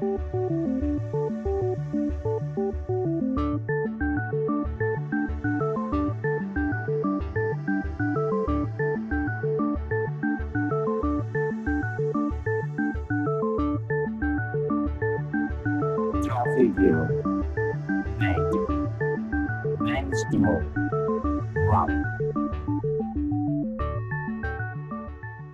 Música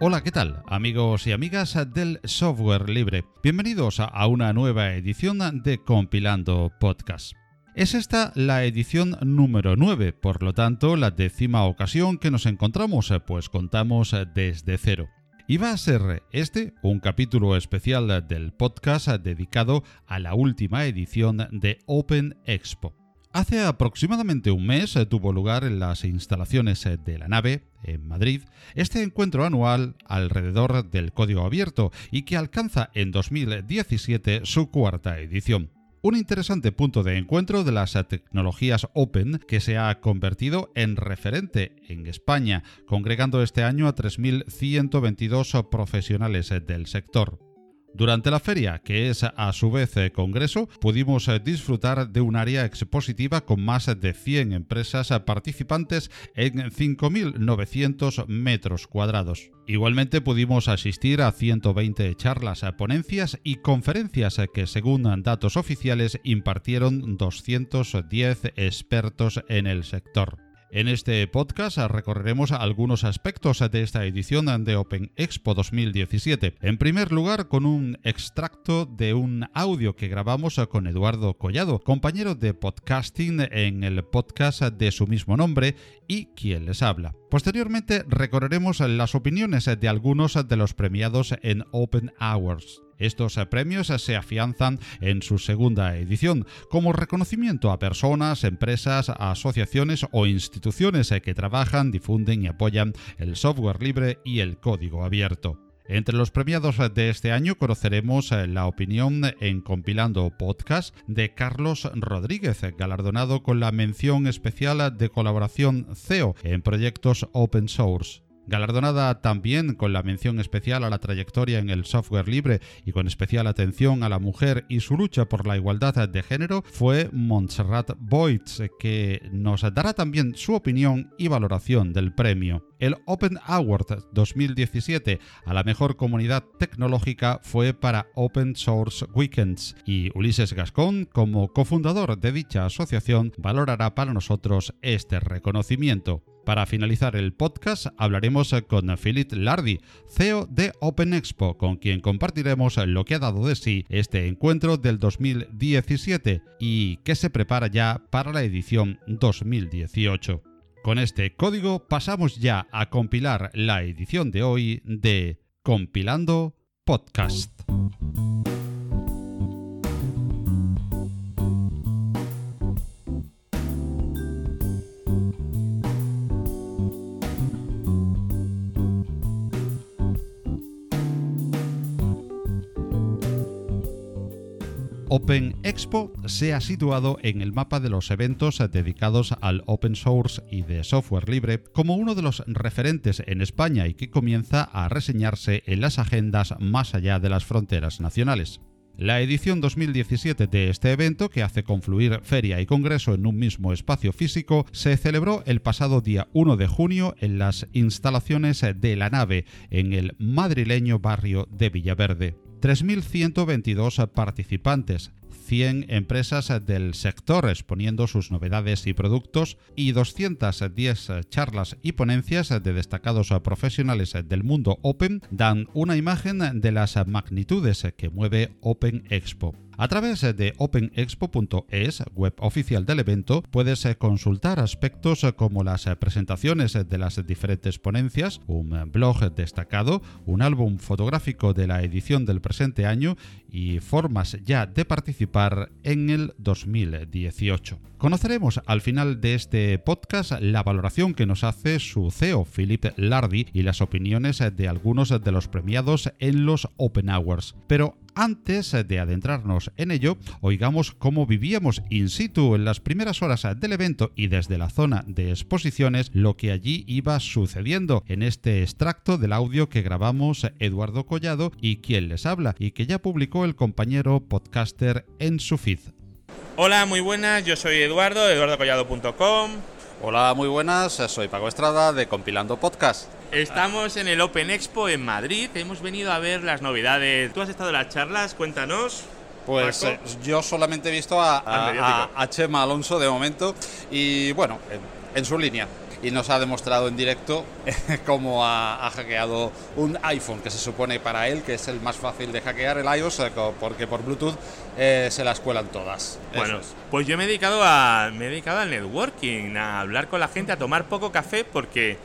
Hola, ¿qué tal? Amigos y amigas del software libre. Bienvenidos a una nueva edición de Compilando Podcast. Es esta la edición número 9, por lo tanto la décima ocasión que nos encontramos, pues contamos desde cero. Y va a ser este un capítulo especial del podcast dedicado a la última edición de Open Expo. Hace aproximadamente un mes eh, tuvo lugar en las instalaciones eh, de la nave, en Madrid, este encuentro anual alrededor del código abierto y que alcanza en 2017 su cuarta edición. Un interesante punto de encuentro de las tecnologías Open que se ha convertido en referente en España, congregando este año a 3.122 profesionales del sector. Durante la feria, que es a su vez eh, congreso, pudimos eh, disfrutar de un área expositiva con más de 100 empresas eh, participantes en 5.900 metros cuadrados. Igualmente pudimos asistir a 120 charlas, ponencias y conferencias que según datos oficiales impartieron 210 expertos en el sector. En este podcast recorreremos algunos aspectos de esta edición de Open Expo 2017. En primer lugar, con un extracto de un audio que grabamos con Eduardo Collado, compañero de podcasting en el podcast de su mismo nombre y quien les habla. Posteriormente recorreremos las opiniones de algunos de los premiados en Open Hours. Estos premios se afianzan en su segunda edición como reconocimiento a personas, empresas, asociaciones o instituciones que trabajan, difunden y apoyan el software libre y el código abierto. Entre los premiados de este año conoceremos la opinión en Compilando Podcast de Carlos Rodríguez, galardonado con la mención especial de colaboración CEO en proyectos open source. Galardonada también con la mención especial a la trayectoria en el software libre y con especial atención a la mujer y su lucha por la igualdad de género, fue Montserrat Boyds, que nos dará también su opinión y valoración del premio. El Open Award 2017 a la mejor comunidad tecnológica fue para Open Source Weekends y Ulises Gascón, como cofundador de dicha asociación, valorará para nosotros este reconocimiento. Para finalizar el podcast hablaremos con Philip Lardy, CEO de Open Expo, con quien compartiremos lo que ha dado de sí este encuentro del 2017 y que se prepara ya para la edición 2018. Con este código pasamos ya a compilar la edición de hoy de Compilando Podcast. Open Expo se ha situado en el mapa de los eventos dedicados al open source y de software libre como uno de los referentes en España y que comienza a reseñarse en las agendas más allá de las fronteras nacionales. La edición 2017 de este evento, que hace confluir feria y congreso en un mismo espacio físico, se celebró el pasado día 1 de junio en las instalaciones de la nave, en el madrileño barrio de Villaverde. 3.122 participantes, 100 empresas del sector exponiendo sus novedades y productos y 210 charlas y ponencias de destacados profesionales del mundo Open dan una imagen de las magnitudes que mueve Open Expo. A través de openexpo.es, web oficial del evento, puedes consultar aspectos como las presentaciones de las diferentes ponencias, un blog destacado, un álbum fotográfico de la edición del presente año y formas ya de participar en el 2018. Conoceremos al final de este podcast la valoración que nos hace su CEO, Philip Lardy, y las opiniones de algunos de los premiados en los Open Hours. Pero Antes de adentrarnos en ello, oigamos cómo vivíamos in situ en las primeras horas del evento y desde la zona de exposiciones lo que allí iba sucediendo en este extracto del audio que grabamos Eduardo Collado y quien les habla y que ya publicó el compañero podcaster en su feed. Hola, muy buenas, yo soy Eduardo, eduardocollado.com. Hola, muy buenas, soy Paco Estrada de Compilando Podcast. Estamos en el Open Expo en Madrid, hemos venido a ver las novedades. ¿Tú has estado en las charlas? Cuéntanos. Pues eh, yo solamente he visto a, Chema Alonso de momento y bueno, en, su línea y nos ha demostrado en directo cómo ha, hackeado un iPhone, que se supone para él que es el más fácil de hackear el iOS, eh, porque por Bluetooth eh, se las cuelan todas. Bueno, pues yo me he dedicado a me he dedicado al networking, a hablar con la gente, a tomar poco café, porque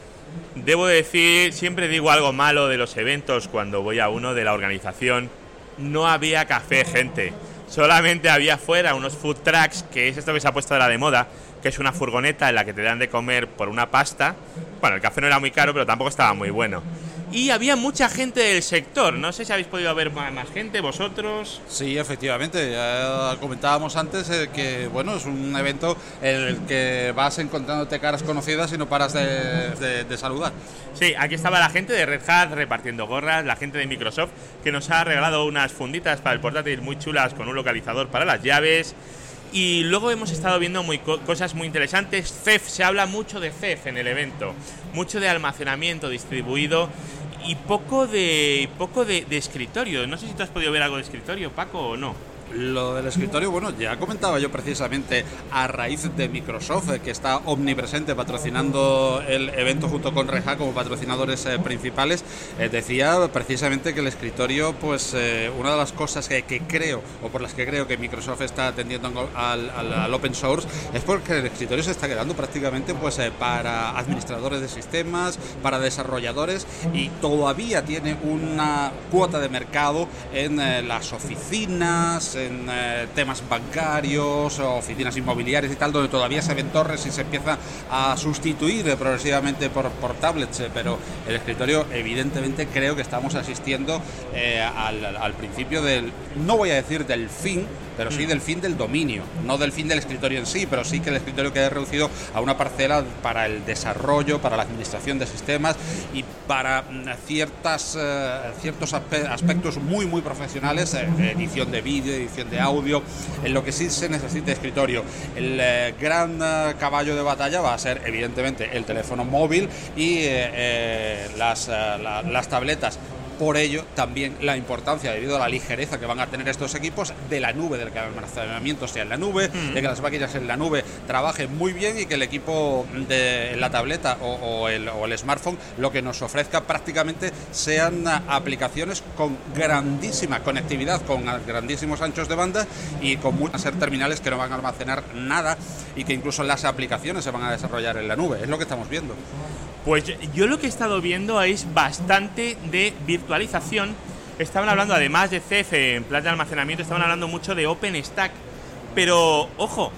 Debo decir, siempre digo algo malo de los eventos cuando voy a uno de la organización. No había café, gente. Solamente había fuera unos food trucks, que es esto que se ha puesto de la de moda, que es una furgoneta en la que te dan de comer por una pasta. Bueno, el café no era muy caro, pero tampoco estaba muy bueno y había mucha gente del sector. No sé si habéis podido ver más gente, vosotros. Sí, efectivamente. Ya comentábamos antes eh, que bueno es un evento en el que vas encontrándote caras conocidas y no paras de, saludar. Sí, aquí estaba la gente de Red Hat repartiendo gorras, la gente de Microsoft que nos ha regalado unas funditas para el portátil muy chulas con un localizador para las llaves. Y luego hemos estado viendo muy cosas muy interesantes. CEF, se habla mucho de CEF en el evento, mucho de almacenamiento distribuido y poco de poco de, de, escritorio. No sé si tú has podido ver algo de escritorio, Paco, o no. Lo del escritorio, bueno, ya comentaba yo precisamente a raíz de Microsoft, que está omnipresente patrocinando el evento junto con Reja como patrocinadores eh, principales, eh, decía precisamente que el escritorio, pues eh, una de las cosas que, creo, o por las que creo que Microsoft está atendiendo al, open source, es porque el escritorio se está quedando prácticamente pues para administradores de sistemas, para desarrolladores, y todavía tiene una cuota de mercado en las oficinas, en eh, temas bancarios, oficinas inmobiliarias y tal, donde todavía se ven torres y se empieza a sustituir progresivamente por, por tablets, eh, pero el escritorio evidentemente creo que estamos asistiendo eh, al, al principio del, no voy a decir del fin, pero sí mm. del fin del dominio, no del fin del escritorio en sí, pero sí que el escritorio quede reducido a una parcela para el desarrollo, para la administración de sistemas y para mm, ciertas, eh, ciertos aspectos muy, muy profesionales, eh, edición de vídeo, edición de audio, en lo que sí se necesita escritorio. El eh, gran caballo de batalla va a ser, evidentemente, el teléfono móvil y las, las tabletas por ello, también la importancia, debido a la ligereza que van a tener estos equipos, de la nube, del que el almacenamiento sea en la nube, mm. de que las máquinas en la nube trabajen muy bien y que el equipo de la tableta o, el, smartphone lo que nos ofrezca prácticamente sean aplicaciones con grandísima conectividad, con grandísimos anchos de banda y con muchas ser terminales que no van a almacenar nada y que incluso las aplicaciones se van a desarrollar en la nube. Es lo que estamos viendo. Pues yo lo que he estado viendo es bastante de virtualización. Estaban hablando, además de CF en plan de almacenamiento, estaban hablando mucho de OpenStack. Pero, ojo,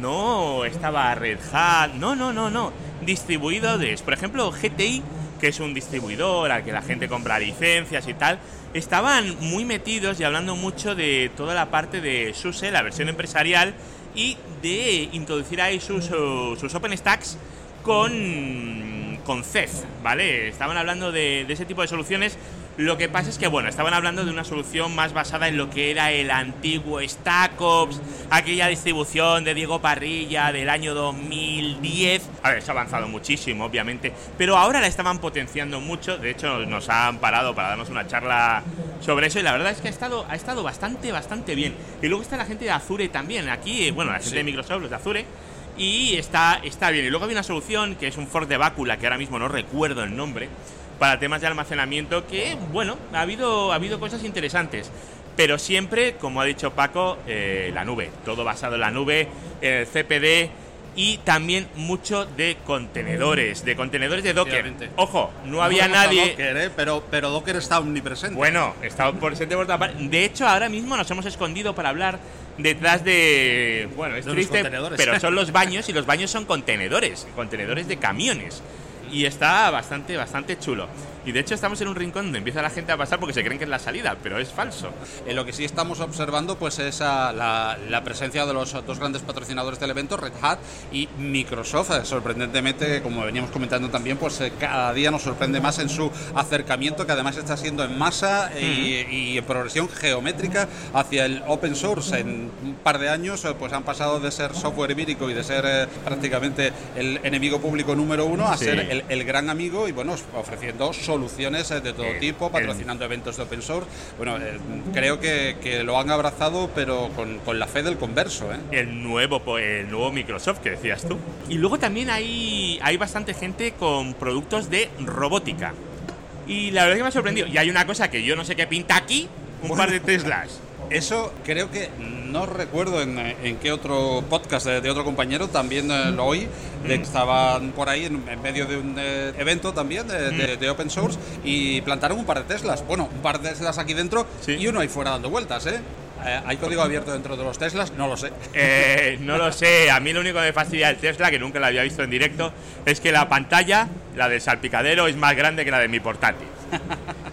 no estaba Red Hat, no, no, no, no. Distribuidores, por ejemplo, GTI, que es un distribuidor al que la gente compra licencias y tal, estaban muy metidos y hablando mucho de toda la parte de SUSE, la versión empresarial, y de introducir ahí sus OpenStacks con con CEF, ¿vale? Estaban hablando de, ese tipo de soluciones. Lo que pasa es que, bueno, estaban hablando de una solución más basada en lo que era el antiguo StackOps, aquella distribución de Diego Parrilla del año 2010. A ver, se ha avanzado muchísimo, obviamente, pero ahora la estaban potenciando mucho. De hecho, nos han parado para darnos una charla sobre eso y la verdad es que ha estado, ha estado bastante, bastante bien. Y luego está la gente de Azure también. Aquí, bueno, la gente de Microsoft, los de Azure y está, está bien. Y luego hay una solución que es un fork de bácula, que ahora mismo no recuerdo el nombre, para temas de almacenamiento, que, bueno, ha habido, ha habido cosas interesantes. Pero siempre, como ha dicho Paco, eh, la nube. Todo basado en la nube, el CPD y también mucho de contenedores, de contenedores de Docker. Ojo, no, había nadie. ¿eh? pero, pero Docker está omnipresente. Bueno, está presente por De hecho, ahora mismo nos hemos escondido para hablar detrás de. Bueno, es triste, pero son los baños y los baños son contenedores, contenedores de camiones. Y está bastante, bastante chulo. Y de hecho estamos en un rincón donde empieza la gente a pasar porque se creen que es la salida, pero es falso. En lo que sí estamos observando pues es la, la, presencia de los dos grandes patrocinadores del evento, Red Hat y Microsoft. Sorprendentemente, como veníamos comentando también, pues eh, cada día nos sorprende más en su acercamiento, que además está siendo en masa y, en progresión geométrica hacia el open source. En un par de años eh, pues han pasado de ser software vírico y de ser eh, prácticamente el enemigo público número uno a ser el, gran amigo y bueno, ofreciendo soluciones de todo tipo, patrocinando eventos de open source. Bueno, creo que, que, lo han abrazado, pero con, con la fe del converso. El, nuevo, el nuevo Microsoft que decías tú. Y luego también hay, hay bastante gente con productos de robótica. Y la verdad es que me ha sorprendido. Y hay una cosa que yo no sé qué pinta aquí, un par de Teslas. Eso creo que no recuerdo en, qué otro podcast de, otro compañero también eh, lo oí, de que estaban por ahí en, medio de un eh, evento también de, open source y plantaron un par de Teslas. Bueno, un par de Teslas aquí dentro y uno ahí fuera dando vueltas, ¿eh? Eh, ¿Hay código abierto dentro de los Teslas? No lo sé. Eh, no lo sé. A mí lo único que me fastidia el Tesla, que nunca lo había visto en directo, es que la pantalla, la del salpicadero, es más grande que la de mi portátil.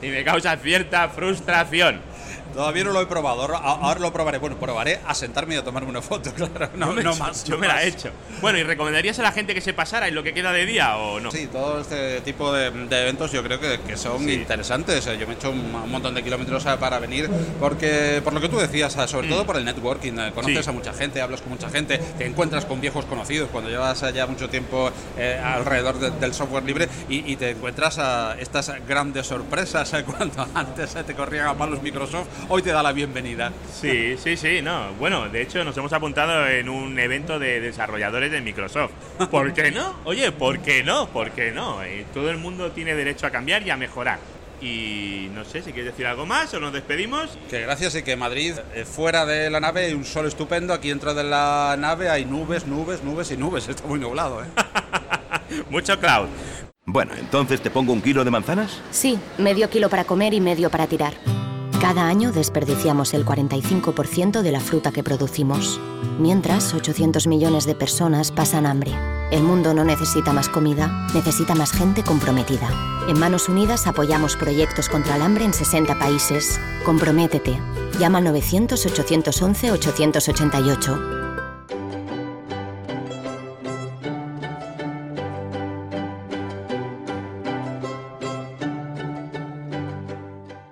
y me causa cierta frustración. Todavía no lo he probado, ahora, lo probaré. Bueno, probaré a sentarme y a tomarme una foto, claro. No, no más. Yo me la he hecho. Bueno, ¿y recomendarías a la gente que se pasara en lo que queda de día o no? Sí, todo este tipo de, eventos yo creo que, son interesantes. Yo me he hecho un, montón de kilómetros eh, para venir porque, por lo que tú decías, eh, sobre todo mm. por el networking, eh, conoces a mucha gente, hablas con mucha gente, te encuentras con viejos conocidos cuando llevas ya mucho tiempo alrededor del software libre y, te encuentras a estas grandes sorpresas cuando antes te corrían a malos Microsoft hoy te da la bienvenida. Sí, sí, sí, no. Bueno, de hecho nos hemos apuntado en un evento de desarrolladores de Microsoft. ¿Por qué no? Oye, ¿por qué no? ¿Por qué no? Eh, todo el mundo tiene derecho a cambiar y a mejorar. Y no sé si quieres decir algo más o nos despedimos. Que gracias y que Madrid, eh, fuera de la nave, hay un sol estupendo. Aquí dentro de la nave hay nubes, nubes, nubes y nubes. Está muy nublado, ¿eh? Mucho cloud. Bueno, entonces te pongo un kilo de manzanas. Sí, medio kilo para comer y medio para tirar. Cada año desperdiciamos el 45% de la fruta que producimos. Mientras, 800 millones de personas pasan hambre. El mundo no necesita más comida, necesita más gente comprometida. En Manos Unidas apoyamos proyectos contra el hambre en 60 países. Comprométete. Llama al 900-811-888.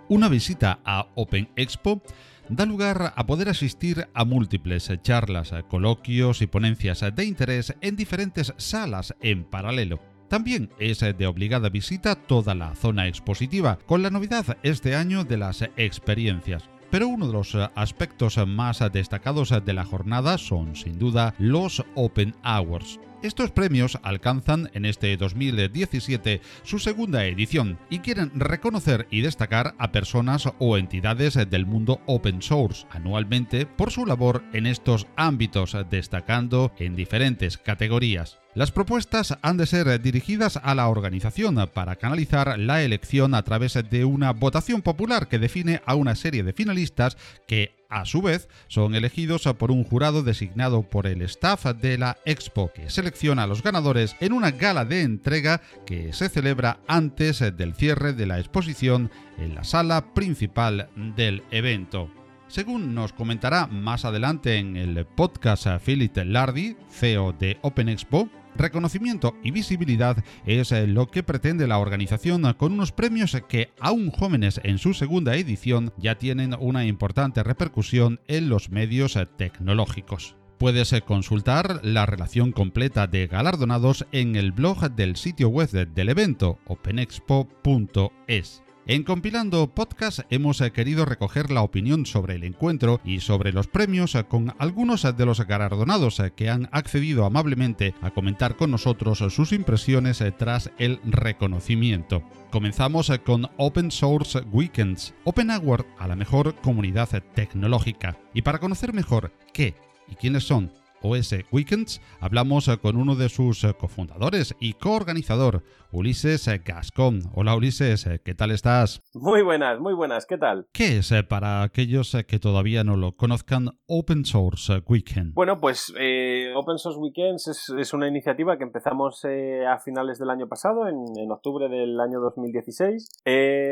Una visita a Open Expo da lugar a poder asistir a múltiples charlas, coloquios y ponencias de interés en diferentes salas en paralelo. También es de obligada visita toda la zona expositiva, con la novedad este año de las experiencias. Pero uno de los aspectos más destacados de la jornada son sin duda los Open Hours. Estos premios alcanzan en este 2017 su segunda edición y quieren reconocer y destacar a personas o entidades del mundo open source anualmente por su labor en estos ámbitos, destacando en diferentes categorías. Las propuestas han de ser dirigidas a la organización para canalizar la elección a través de una votación popular que define a una serie de finalistas que a su vez, son elegidos por un jurado designado por el staff de la Expo, que selecciona a los ganadores en una gala de entrega que se celebra antes del cierre de la exposición en la sala principal del evento. Según nos comentará más adelante en el podcast Philip Lardy, CEO de Open Expo, Reconocimiento y visibilidad es eh, lo que pretende la organización con unos premios que, aún jóvenes en su segunda edición, ya tienen una importante repercusión en los medios eh, tecnológicos. Puedes eh, consultar la relación completa de galardonados en el blog del sitio web del evento openexpo.es. En Compilando Podcast hemos eh, querido recoger la opinión sobre el encuentro y sobre los premios eh, con algunos de los galardonados eh, que han accedido amablemente a comentar con nosotros sus impresiones tras el reconocimiento. Comenzamos con Open Source Weekends, Open Award a la mejor comunidad tecnológica. Y para conocer mejor qué y quiénes son OS Weekends, hablamos con uno de sus cofundadores y coorganizador, Ulises Gascón. Hola Ulises, ¿qué tal estás? Muy buenas, muy buenas, ¿qué tal? ¿Qué es para aquellos que todavía no lo conozcan Open Source Weekend? Bueno, pues Open Source Weekends es, una iniciativa que empezamos a finales del año pasado, en, octubre del año 2016.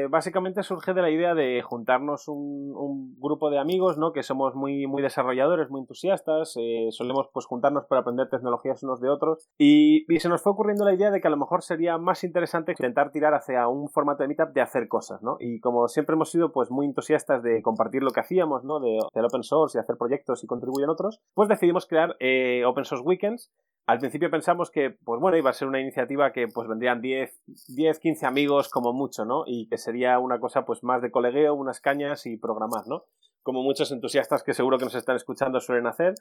básicamente surge de la idea de juntarnos un, grupo de amigos, ¿no? Que somos muy, muy desarrolladores, muy entusiastas, solemos pues juntarnos para aprender tecnologías unos de otros y, se nos fue ocurriendo la idea de que a lo mejor sería más interesante intentar tirar hacia un formato de meetup de hacer cosas, ¿no? Y como siempre hemos sido pues muy entusiastas de compartir lo que hacíamos, ¿no? De, del open source y hacer proyectos y contribuir en otros, pues decidimos crear eh, Open Source Weekends al principio pensamos que, pues bueno, iba a ser una iniciativa que pues vendrían 10, 10, 15 amigos como mucho, ¿no? Y que sería una cosa pues más de colegueo, unas cañas y programar, ¿no? Como muchos entusiastas que seguro que nos están escuchando suelen hacer.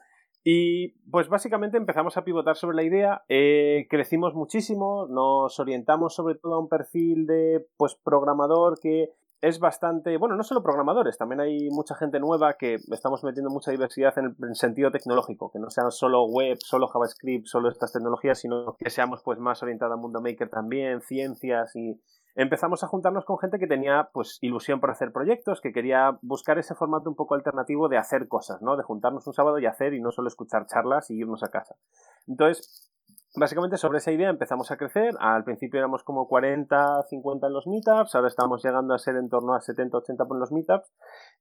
Y pues básicamente empezamos a pivotar sobre la idea, eh, crecimos muchísimo, nos orientamos sobre todo a un perfil de pues programador que es bastante, bueno, no solo programadores, también hay mucha gente nueva que estamos metiendo mucha diversidad en el sentido tecnológico, que no sean solo web, solo JavaScript, solo estas tecnologías, sino que seamos pues más orientados al mundo maker también, ciencias y empezamos a juntarnos con gente que tenía pues ilusión por hacer proyectos, que quería buscar ese formato un poco alternativo de hacer cosas, ¿no? De juntarnos un sábado y hacer y no solo escuchar charlas y irnos a casa. Entonces, Básicamente sobre esa idea empezamos a crecer. Al principio éramos como 40, 50 en los meetups, ahora estamos llegando a ser en torno a 70, 80 por los meetups.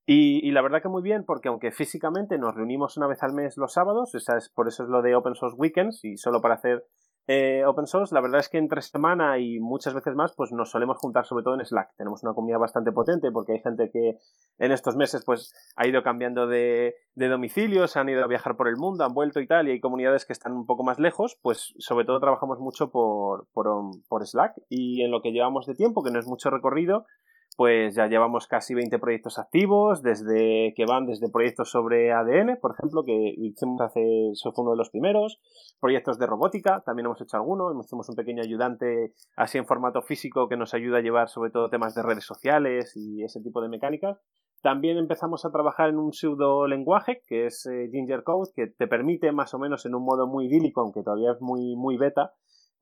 Y, la verdad que muy bien, porque aunque físicamente nos reunimos una vez al mes los sábados, es, por eso es lo de Open Source Weekends y solo para hacer eh, open source, la verdad es que entre semana y muchas veces más, pues nos solemos juntar sobre todo en Slack. Tenemos una comunidad bastante potente porque hay gente que en estos meses pues ha ido cambiando de, de domicilios, han ido a viajar por el mundo, han vuelto y tal, y hay comunidades que están un poco más lejos, pues sobre todo trabajamos mucho por, por Slack y en lo que llevamos de tiempo, que no es mucho recorrido, pues ya llevamos casi 20 proyectos activos, desde que van desde proyectos sobre ADN, por ejemplo, que hicimos hace, eso fue uno de los primeros, proyectos de robótica, también hemos hecho alguno, hicimos un pequeño ayudante así en formato físico que nos ayuda a llevar sobre todo temas de redes sociales y ese tipo de mecánicas. También empezamos a trabajar en un pseudo lenguaje que es eh, Ginger Code, que te permite más o menos en un modo muy idílico, aunque todavía es muy, muy beta,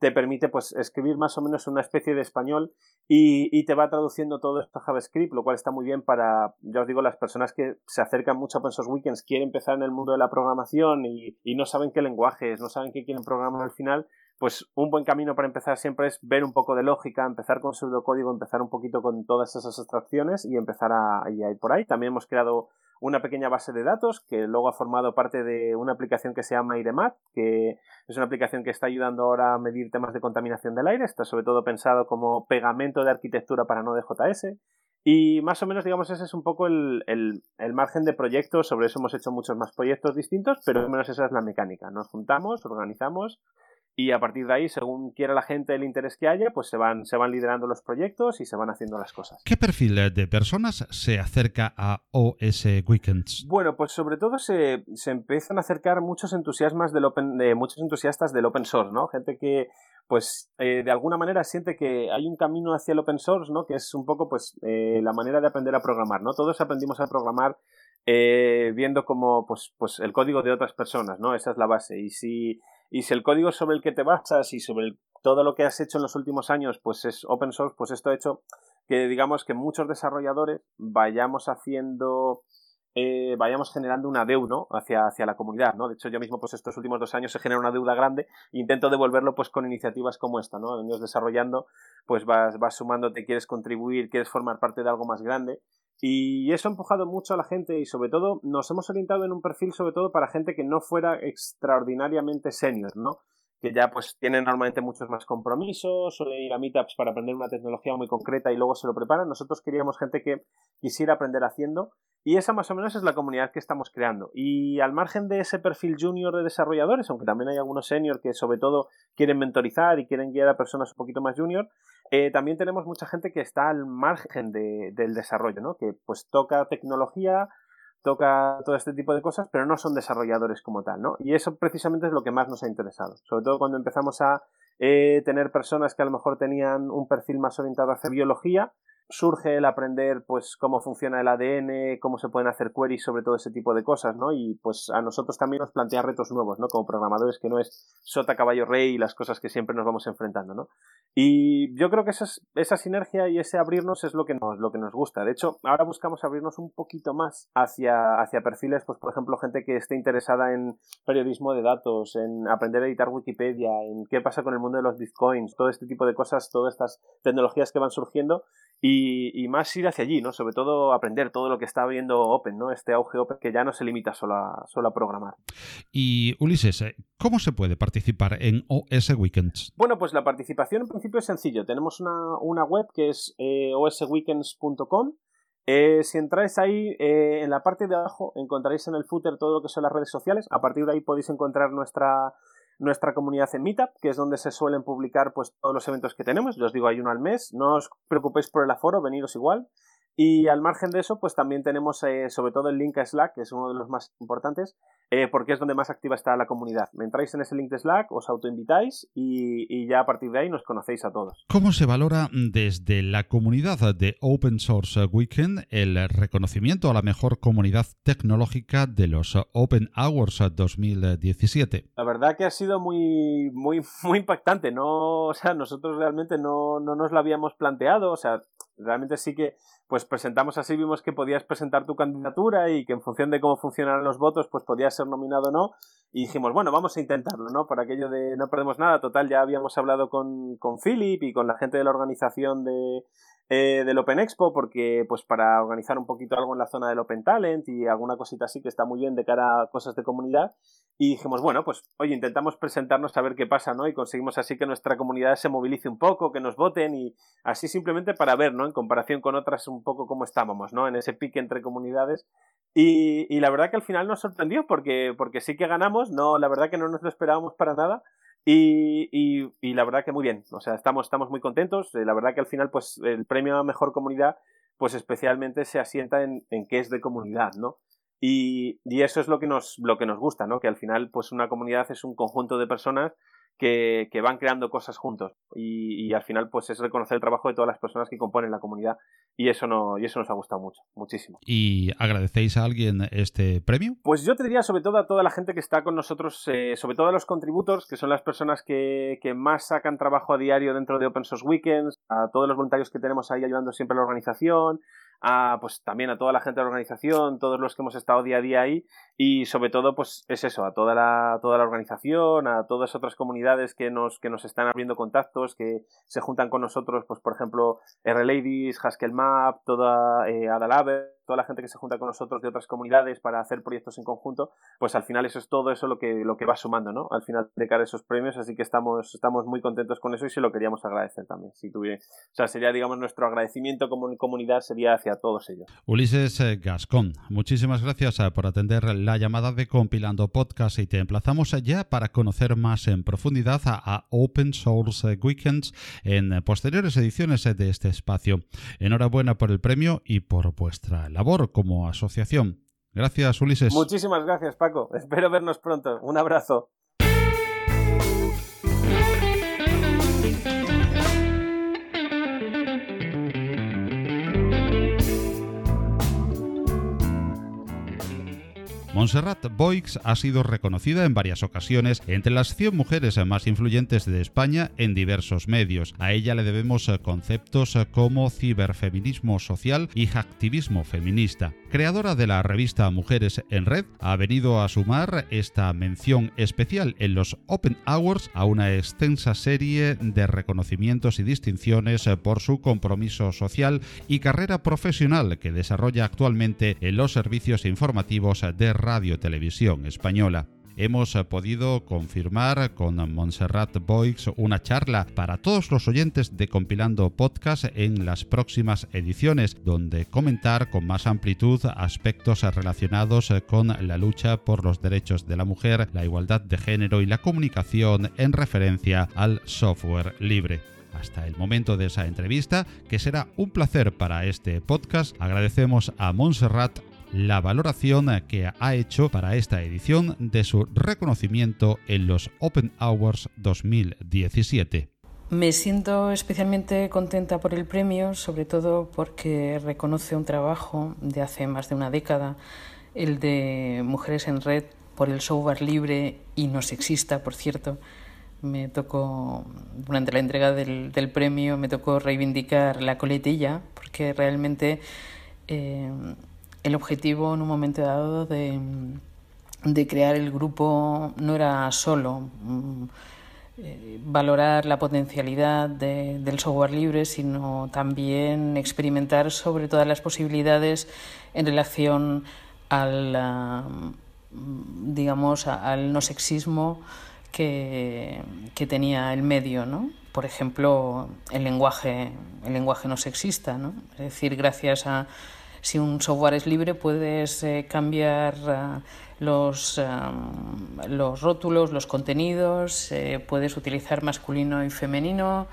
te permite pues escribir más o menos una especie de español y, te va traduciendo todo esto a JavaScript, lo cual está muy bien para, ya os digo, las personas que se acercan mucho a Source Weekends, quieren empezar en el mundo de la programación y, no saben qué lenguaje es, no saben qué quieren programar al final, pues un buen camino para empezar siempre es ver un poco de lógica, empezar con pseudocódigo, empezar un poquito con todas esas abstracciones y empezar a, a ir por ahí. También hemos creado una pequeña base de datos que luego ha formado parte de una aplicación que se llama IREMAT, que es una aplicación que está ayudando ahora a medir temas de contaminación del aire, está sobre todo pensado como pegamento de arquitectura para Node.js. Y más o menos, digamos, ese es un poco el, el, margen de proyectos. Sobre eso hemos hecho muchos más proyectos distintos, pero al menos esa es la mecánica. Nos juntamos, organizamos y a partir de ahí, según quiera la gente el interés que haya, pues se van, se van liderando los proyectos y se van haciendo las cosas. ¿Qué perfil de personas se acerca a OS Weekends? Bueno, pues sobre todo se, se empiezan a acercar muchos entusiasmas del open, de muchos entusiastas del open source, ¿no? Gente que pues eh, de alguna manera siente que hay un camino hacia el open source, ¿no? Que es un poco pues eh, la manera de aprender a programar, ¿no? Todos aprendimos a programar eh, viendo como pues, pues el código de otras personas, ¿no? Esa es la base. Y si y si el código sobre el que te basas y sobre todo lo que has hecho en los últimos años pues es open source, pues esto ha hecho que digamos que muchos desarrolladores vayamos haciendo eh, vayamos generando una deuda hacia, hacia la comunidad, ¿no? De hecho, yo mismo, pues estos últimos dos años se genera una deuda grande intento devolverlo, pues, con iniciativas como esta, ¿no? Años desarrollando, pues vas, vas sumando, te quieres contribuir, quieres formar parte de algo más grande y eso ha empujado mucho a la gente y sobre todo nos hemos orientado en un perfil sobre todo para gente que no fuera extraordinariamente senior, ¿no? Que ya pues tienen normalmente muchos más compromisos, suelen ir a meetups para aprender una tecnología muy concreta y luego se lo preparan. Nosotros queríamos gente que quisiera aprender haciendo y esa más o menos es la comunidad que estamos creando. Y al margen de ese perfil junior de desarrolladores, aunque también hay algunos senior que sobre todo quieren mentorizar y quieren guiar a personas un poquito más junior, eh, también tenemos mucha gente que está al margen del desarrollo, ¿no? Que pues toca tecnología, toca todo este tipo de cosas, pero no son desarrolladores como tal, ¿no? Y eso precisamente es lo que más nos ha interesado. Sobre todo cuando empezamos a eh, tener personas que a lo mejor tenían un perfil más orientado hacia biología, surge el aprender pues cómo funciona el ADN, cómo se pueden hacer queries sobre todo ese tipo de cosas, ¿no? Y pues a nosotros también nos plantea retos nuevos, ¿no? Como programadores que no es sota caballo rey y las cosas que siempre nos vamos enfrentando, ¿no? Y yo creo que esa, esa sinergia y ese abrirnos es lo que nos, lo que nos gusta. De hecho, ahora buscamos abrirnos un poquito más hacia, hacia perfiles, pues por ejemplo, gente que esté interesada en periodismo de datos, en aprender a editar Wikipedia, en qué pasa con el mundo de los bitcoins, todo este tipo de cosas, todas estas tecnologías que van surgiendo y, más ir hacia allí, ¿no? Sobre todo aprender todo lo que está viendo Open, ¿no? Este auge Open que ya no se limita solo a, solo a programar. Y Ulises, eh, ¿cómo se puede participar en OS Weekends? Bueno, pues la participación en principio es sencillo. Tenemos una, web que es eh, osweekends.com. Eh, si entráis ahí, en la parte de abajo encontraréis en el footer todo lo que son las redes sociales. A partir de ahí podéis encontrar nuestra nuestra comunidad en Meetup, que es donde se suelen publicar pues todos los eventos que tenemos. Yo os digo, hay uno al mes. No os preocupéis por el aforo, veniros igual. Y al margen de eso, pues también tenemos eh, sobre todo el link a Slack, que es uno de los más importantes, eh, porque es donde más activa está la comunidad. Me entráis en ese link de Slack, os autoinvitáis y, y ya a partir de ahí nos conocéis a todos. ¿Cómo se valora desde la comunidad de Open Source Weekend el reconocimiento a la mejor comunidad tecnológica de los Open Hours 2017? La verdad que ha sido muy, muy, muy impactante. No, o sea, nosotros realmente no, no nos lo habíamos planteado. O sea, realmente sí que pues presentamos así, vimos que podías presentar tu candidatura y que en función de cómo funcionaran los votos, pues podías ser nominado o no. Y dijimos, bueno, vamos a intentarlo, ¿no? Por aquello de no perdemos nada. Total, ya habíamos hablado con, con Philip y con la gente de la organización de, eh, del Open Expo, porque pues para organizar un poquito algo en la zona del Open Talent y alguna cosita así que está muy bien de cara a cosas de comunidad. Y dijimos, bueno, pues oye, intentamos presentarnos a ver qué pasa, ¿no? Y conseguimos así que nuestra comunidad se movilice un poco, que nos voten y así simplemente para ver, ¿no? En comparación con otras un poco cómo estábamos, ¿no? En ese pique entre comunidades. Y, y la verdad que al final nos sorprendió porque, porque sí que ganamos, no, la verdad que no nos lo esperábamos para nada. Y, y, y, la verdad que muy bien, o sea, estamos, estamos muy contentos. Eh, la verdad que al final, pues el premio a mejor comunidad, pues especialmente se asienta en, en que es de comunidad, ¿no? Y, y, eso es lo que nos, lo que nos gusta, ¿no? Que al final, pues una comunidad es un conjunto de personas que, que van creando cosas juntos. Y, y, al final, pues es reconocer el trabajo de todas las personas que componen la comunidad. Y eso, no, y eso nos ha gustado mucho, muchísimo. ¿Y agradecéis a alguien este premio? Pues yo te diría sobre todo a toda la gente que está con nosotros, eh, sobre todo a los contributors, que son las personas que, que más sacan trabajo a diario dentro de Open Source Weekends, a todos los voluntarios que tenemos ahí ayudando siempre a la organización, a pues también a toda la gente de la organización, todos los que hemos estado día a día ahí y sobre todo pues es eso, a toda la, toda la organización, a todas otras comunidades que nos, que nos están abriendo contactos, que se juntan con nosotros, pues por ejemplo R-Ladies, Haskell Map, toda eh, Adalave, toda la gente que se junta con nosotros de otras comunidades para hacer proyectos en conjunto, pues al final eso es todo eso lo que, lo que va sumando, ¿no? Al final de cara a esos premios, así que estamos, estamos muy contentos con eso y se lo queríamos agradecer también. Si tuviera, o sea, sería, digamos, nuestro agradecimiento como comunidad sería hacia todos ellos. Ulises eh, Gascón, muchísimas gracias eh, por atender la llamada de Compilando Podcast y te emplazamos ya para conocer más en profundidad a Open Source Weekends en posteriores ediciones de este espacio. Enhorabuena por el premio y por vuestra labor como asociación. Gracias, Ulises. Muchísimas gracias, Paco. Espero vernos pronto. Un abrazo. Montserrat Boix ha sido reconocida en varias ocasiones entre las 100 mujeres más influyentes de España en diversos medios. A ella le debemos conceptos como ciberfeminismo social y activismo feminista. Creadora de la revista Mujeres en Red, ha venido a sumar esta mención especial en los Open Hours a una extensa serie de reconocimientos y distinciones por su compromiso social y carrera profesional que desarrolla actualmente en los servicios informativos de Radio Televisión Española. Hemos podido confirmar con Montserrat Boix una charla para todos los oyentes de Compilando Podcast en las próximas ediciones, donde comentar con más amplitud aspectos relacionados con la lucha por los derechos de la mujer, la igualdad de género y la comunicación en referencia al software libre hasta el momento de esa entrevista, que será un placer para este podcast. Agradecemos a Montserrat la valoración que ha hecho para esta edición de su reconocimiento en los Open Hours 2017. Me siento especialmente contenta por el premio, sobre todo porque reconoce un trabajo de hace más de una década, el de Mujeres en Red por el software libre y no sexista, por cierto. Me tocó, durante la entrega del, premio, me tocó reivindicar la coletilla, porque realmente eh, el objetivo en un momento dado de, de crear el grupo no era solo mm, eh, valorar la potencialidad del software libre, sino también experimentar sobre todas las posibilidades en relación al, digamos, al no sexismo que, que, tenía el medio, ¿no? Por ejemplo, el lenguaje, el lenguaje no sexista, ¿no? Es decir, gracias a si un software es libre puedes eh, cambiar uh, los, los rótulos, los contenidos, eh, puedes utilizar masculino y femenino,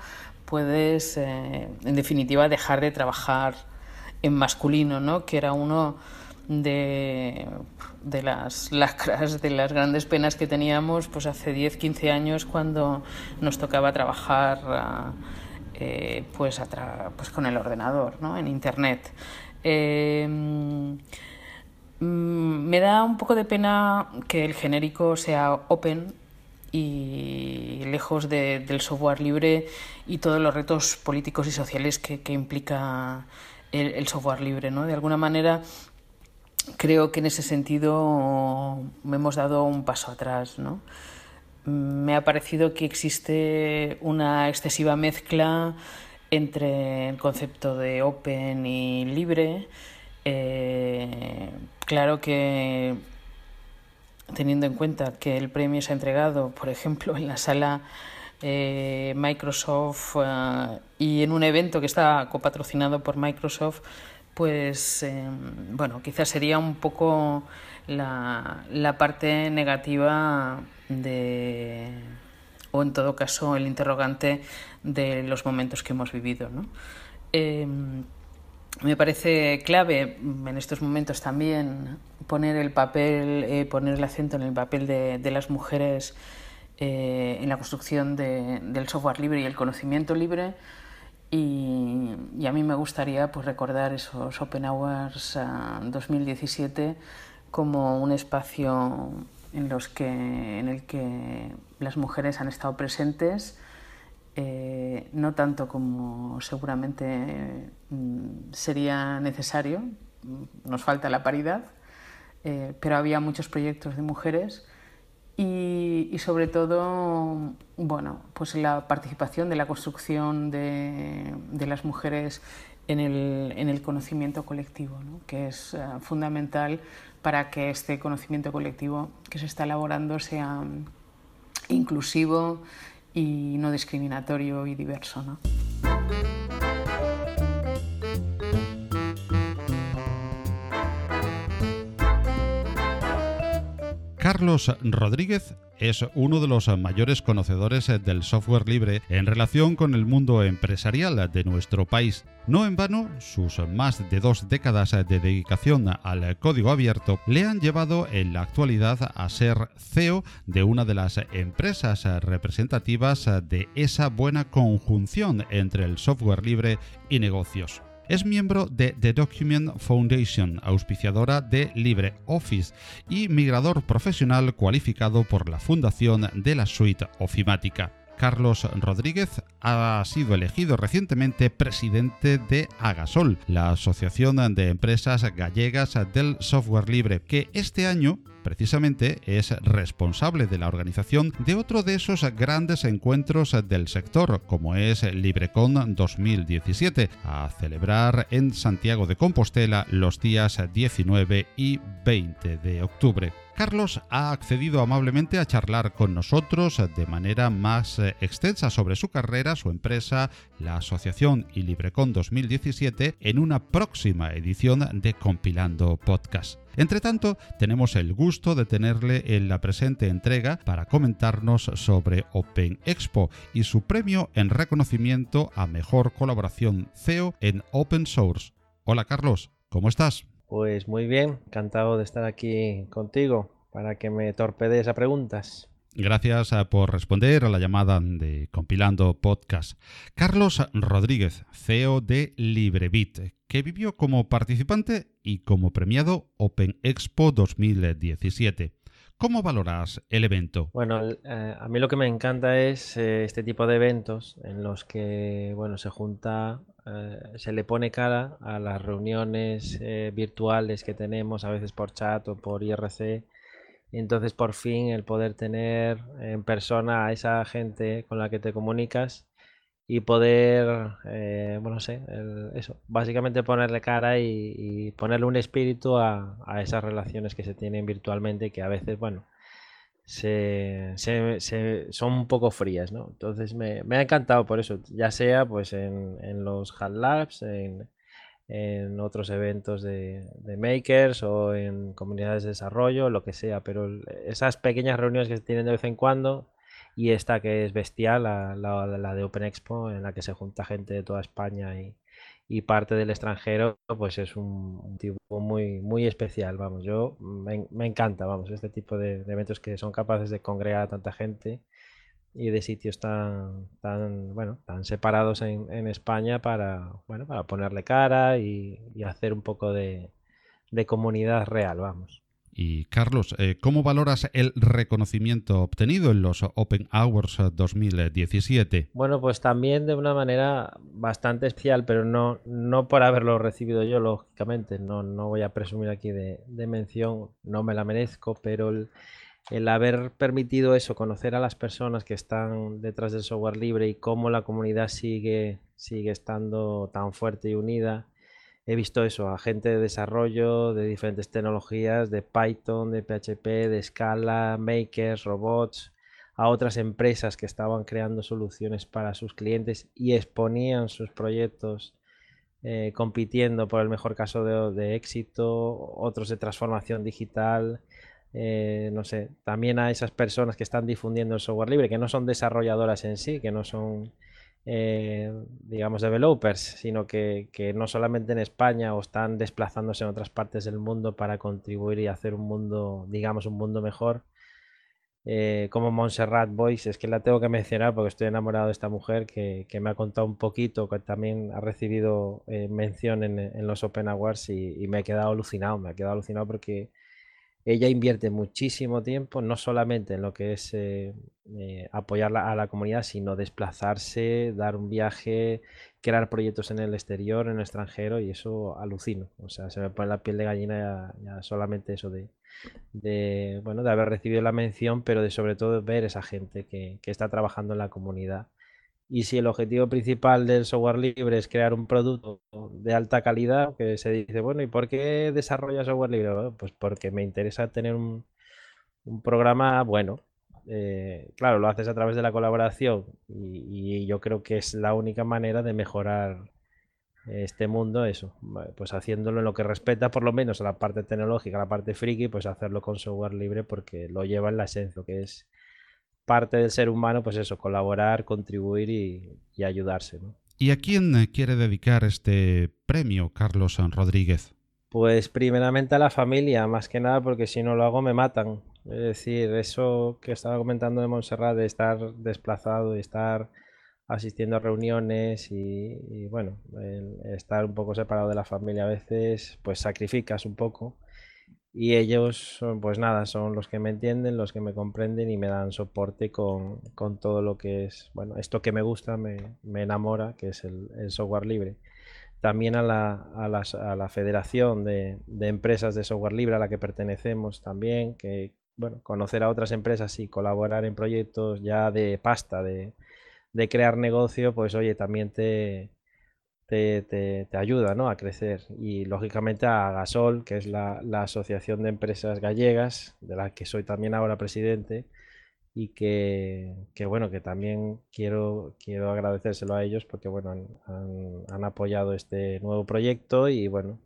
puedes, eh, en definitiva, dejar de trabajar en masculino, ¿no? que era uno de, de las lacras, de las grandes penas que teníamos pues hace 10, 15 años cuando nos tocaba trabajar eh, pues, pues con el ordenador, ¿no? en Internet. Mm, me da un poco de pena que el genérico sea open y lejos del software libre y todos los retos políticos y sociales que, implica el, software libre. ¿no? De alguna manera, creo que en ese sentido hemos dado un paso atrás. ¿no? Me ha parecido que existe una excesiva mezcla entre el concepto de open y libre. Eh, Claro que teniendo en cuenta que el premio se ha entregado, por ejemplo, en la sala eh, Microsoft eh, y en un evento que está copatrocinado por Microsoft, pues bueno, quizás sería un poco la, la, parte negativa de, o en todo caso el interrogante de los momentos que hemos vivido. ¿no? me parece clave en estos momentos también poner el papel, eh, poner el acento en el papel de, las mujeres eh, en la construcción del software libre y el conocimiento libre. Y, a mí me gustaría pues, recordar esos Open Hours 2017 ah, como un espacio en, los que, en el que las mujeres han estado presentes eh, no tanto como seguramente mm, sería necesario, mm, nos falta la paridad, eh, pero había muchos proyectos de mujeres y, sobre todo, bueno, pues la participación de la construcción de, las mujeres en el, conocimiento colectivo, que es eh, fundamental para que este conocimiento colectivo que se está elaborando sea inclusivo, y no discriminatorio y diverso. ¿no? Carlos Rodríguez es uno de los mayores conocedores del software libre en relación con el mundo empresarial de nuestro país. No en vano, sus más de dos décadas de dedicación al código abierto le han llevado en la actualidad a ser CEO de una de las empresas representativas de esa buena conjunción entre el software libre y negocios. Es miembro de The Document Foundation, auspiciadora de LibreOffice y migrador profesional cualificado por la Fundación de la Suite Ofimática. Carlos Rodríguez ha sido elegido recientemente presidente de Agasol, la Asociación de Empresas Gallegas del Software Libre, que este año precisamente es responsable de la organización de otro de esos grandes encuentros del sector, como es LibreCon 2017, a celebrar en Santiago de Compostela los días 19 y 20 de octubre. Carlos ha accedido amablemente a charlar con nosotros de manera más eh, extensa sobre su carrera, su empresa, la asociación y LibreCon 2017 en una próxima edición de Compilando Podcast. Entre tanto, tenemos el gusto de tenerle en la presente entrega para comentarnos sobre Open Expo y su premio en reconocimiento a mejor colaboración CEO en Open Source. Hola Carlos, ¿cómo estás? Pues muy bien, encantado de estar aquí contigo para que me torpedees a preguntas. Gracias eh, por responder a la llamada de Compilando Podcast. Carlos Rodríguez, CEO de LibreBit, que vivió como participante y como premiado Open Expo 2017. ¿Cómo valoras el evento? Bueno, eh, a mí lo que me encanta es eh, este tipo de eventos en los que, bueno, se junta, se le pone cara a las reuniones virtuales que tenemos, a veces por chat o por IRC, y entonces por fin el poder tener en persona a esa gente con la que te comunicas y poder, eh, bueno, no sé, eso, básicamente ponerle cara y, ponerle un espíritu a, esas relaciones que se tienen virtualmente que a veces, bueno, se, son un poco frías, ¿no? Entonces me, ha encantado por eso, ya sea pues en, en los Hard Labs, en, en otros eventos de, makers o en comunidades de desarrollo, lo que sea, pero esas pequeñas reuniones que se tienen de vez en cuando y esta que es bestial, la, de Open Expo, en la que se junta gente de toda España y, parte del extranjero, pues es un, tipo muy, especial, vamos, yo me, encanta, vamos, este tipo de, de, eventos que son capaces de congregar a tanta gente y de sitios tan, tan, bueno, tan separados en, en España para, bueno, para ponerle cara y, hacer un poco de, de, comunidad real, vamos. Y Carlos, eh, ¿cómo valoras el reconocimiento obtenido en los Open Hours 2017? Bueno, pues también de una manera bastante especial, pero no, no por haberlo recibido yo, lógicamente, no, no voy a presumir aquí de, de mención, no me la merezco, pero el, el haber permitido eso, conocer a las personas que están detrás del software libre y cómo la comunidad sigue, sigue estando tan fuerte y unida. He visto eso, a gente de desarrollo de diferentes tecnologías, de Python, de PHP, de Scala, makers, robots, a otras empresas que estaban creando soluciones para sus clientes y exponían sus proyectos eh, compitiendo por el mejor caso de, éxito, otros de transformación digital eh, no sé, también a esas personas que están difundiendo el software libre, que no son desarrolladoras en sí, que no son, eh, digamos, developers, sino que, no solamente en España o están desplazándose en otras partes del mundo para contribuir y hacer un mundo, digamos, un mundo mejor. Eh, como Montserrat Boyce, es que la tengo que mencionar porque estoy enamorado de esta mujer que, me ha contado un poquito, que también ha recibido mención en, los Open Awards y, y, me he quedado alucinado, me ha quedado alucinado porque ella invierte muchísimo tiempo, no solamente en lo que es eh, eh, apoyar a la comunidad, sino desplazarse, dar un viaje, crear proyectos en el exterior, en el extranjero, y eso alucino. O sea, se me pone la piel de gallina ya, solamente eso de, de, bueno, de haber recibido la mención, pero de sobre todo ver esa gente que, que está trabajando en la comunidad y si el objetivo principal del software libre es crear un producto de alta calidad, que se dice, bueno, ¿y por qué desarrolla software libre? pues porque me interesa tener un, programa bueno. Eh, claro, lo haces a través de la colaboración y, yo creo que es la única manera de mejorar este mundo, eso, pues haciéndolo en lo que respeta por lo menos a la parte tecnológica, a la parte friki, pues hacerlo con software libre porque lo lleva en la esencia, que es parte del ser humano, pues eso, colaborar, contribuir y, ayudarse. ¿Y a quién quiere dedicar este premio, Carlos Rodríguez? Pues primeramente a la familia, más que nada porque si no lo hago me matan. Es decir, eso que estaba comentando de Montserrat, de estar desplazado, de estar asistiendo a reuniones y, bueno, estar un poco separado de la familia a veces, pues sacrificas un poco y ellos, pues nada, son los que me entienden, los que me comprenden y me dan soporte con, todo lo que es, bueno, esto que me gusta, me, enamora, que es el, software libre. También a la, a a la Federación de, Empresas de Software Libre a la que pertenecemos también, que, bueno, conocer a otras empresas y colaborar en proyectos ya de pasta, de, de crear negocio, pues oye, también te, te, ayuda ¿no? a crecer. Y lógicamente a Gasol, que es la, Asociación de Empresas Gallegas, de la que soy también ahora presidente, y que, bueno, que también quiero, quiero agradecérselo a ellos porque bueno, han, apoyado este nuevo proyecto y bueno,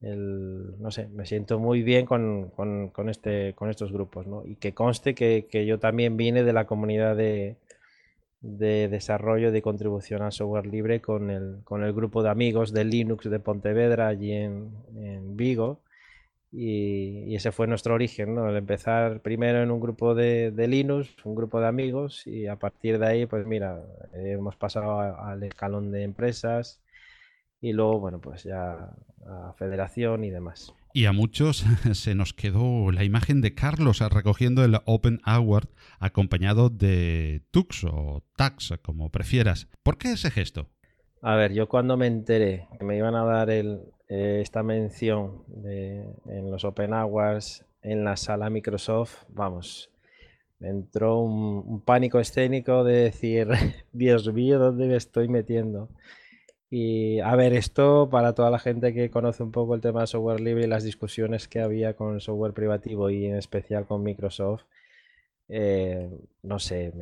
no sé, me siento muy bien con, este, con estos grupos, ¿no? Y que conste que, que yo también vine de la comunidad de, de desarrollo de contribución al software libre con el, con el grupo de amigos de Linux de Pontevedra allí en, Vigo Y, ese fue nuestro origen, ¿no? El empezar primero en un grupo de, Linux, un grupo de amigos, y a partir de ahí, pues mira, hemos pasado al escalón de empresas y luego, bueno, pues ya a federación y demás. Y a muchos se nos quedó la imagen de Carlos recogiendo el Open Award acompañado de Tux o Tax, como prefieras. ¿Por qué ese gesto? A ver, yo cuando me enteré que me iban a dar el, eh, esta mención en los Open Awards en la sala Microsoft, vamos, me entró un, pánico escénico de decir, Dios mío, ¿dónde me estoy metiendo? Y a ver, esto para toda la gente que conoce un poco el tema de software libre y las discusiones que había con software privativo y en especial con Microsoft, eh, no sé,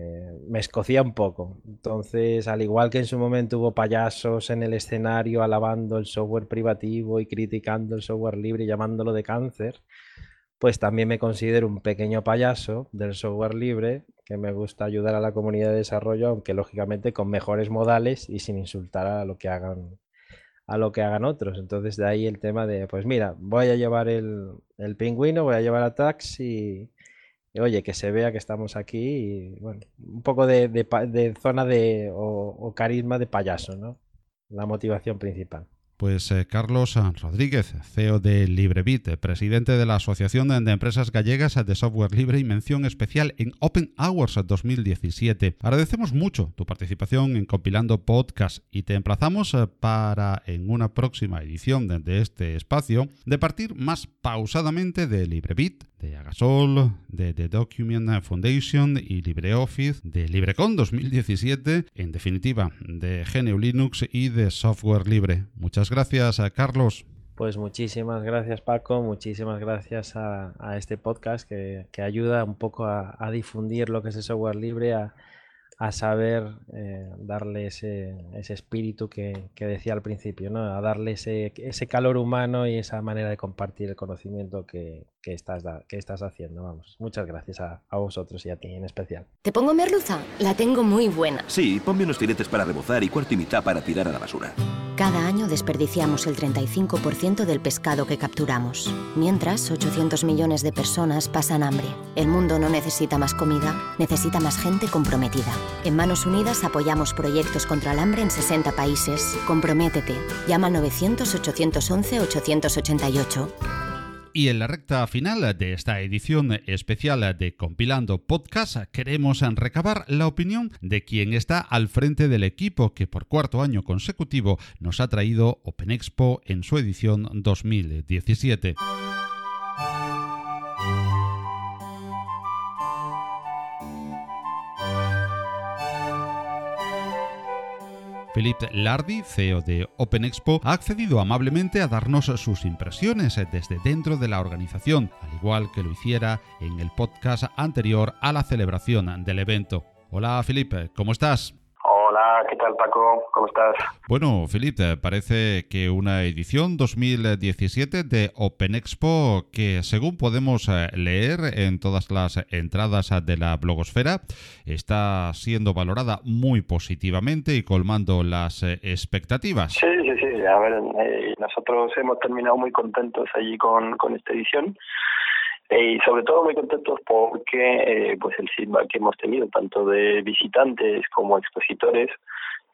me, escocía un poco. Entonces, al igual que en su momento hubo payasos en el escenario alabando el software privativo y criticando el software libre y llamándolo de cáncer, pues también me considero un pequeño payaso del software libre que me gusta ayudar a la comunidad de desarrollo, aunque lógicamente con mejores modales y sin insultar a lo que hagan a lo que hagan otros. Entonces de ahí el tema de, pues mira, voy a llevar el, el pingüino, voy a llevar a Tax y, oye, que se vea que estamos aquí y, bueno, un poco de, de, zona de, o, carisma de payaso, ¿no? La motivación principal. Pues eh, Carlos Rodríguez, CEO de LibreBit, presidente de la Asociación de Empresas Gallegas de Software Libre y mención especial en Open Hours 2017. Agradecemos mucho tu participación en Compilando Podcast y te emplazamos eh, para en una próxima edición de este espacio de partir más pausadamente de LibreBit, de Agasol, de The Document Foundation y LibreOffice, de LibreCon 2017, en definitiva, de GNU Linux y de software libre. Muchas gracias, a Carlos. Pues muchísimas gracias Paco, muchísimas gracias a, este podcast que, ayuda un poco a, a, difundir lo que es el software libre, a, a saber eh, darle ese, ese espíritu que, que, decía al principio, ¿no? a darle ese, ese, calor humano y esa manera de compartir el conocimiento que, que estás, que estás haciendo. Vamos, muchas gracias a, a, vosotros y a ti en especial. ¿Te pongo merluza? La tengo muy buena. Sí, ponme unos filetes para rebozar y cuarto y mitad para tirar a la basura. Cada año desperdiciamos el 35% del pescado que capturamos. Mientras, 800 millones de personas pasan hambre. El mundo no necesita más comida, necesita más gente comprometida. En Manos Unidas apoyamos proyectos contra el hambre en 60 países. Comprométete. Llama al 900-811-888. Y en la recta final de esta edición especial de Compilando Podcast queremos recabar la opinión de quien está al frente del equipo que por cuarto año consecutivo nos ha traído Open Expo en su edición 2017. Philippe Lardy, CEO de Open Expo, ha accedido amablemente a darnos sus impresiones desde dentro de la organización, al igual que lo hiciera en el podcast anterior a la celebración del evento. Hola Philippe, ¿cómo estás? Hola, ¿qué tal Paco? ¿Cómo estás? Bueno, Felipe, parece que una edición 2017 de Open Expo que según podemos eh, leer en todas las entradas de la blogosfera está siendo valorada muy positivamente y colmando las eh, expectativas. Sí, sí, sí. A ver, eh, nosotros hemos terminado muy contentos allí con, con esta edición y sobre todo muy contentos porque pues el feedback que hemos tenido tanto de visitantes como expositores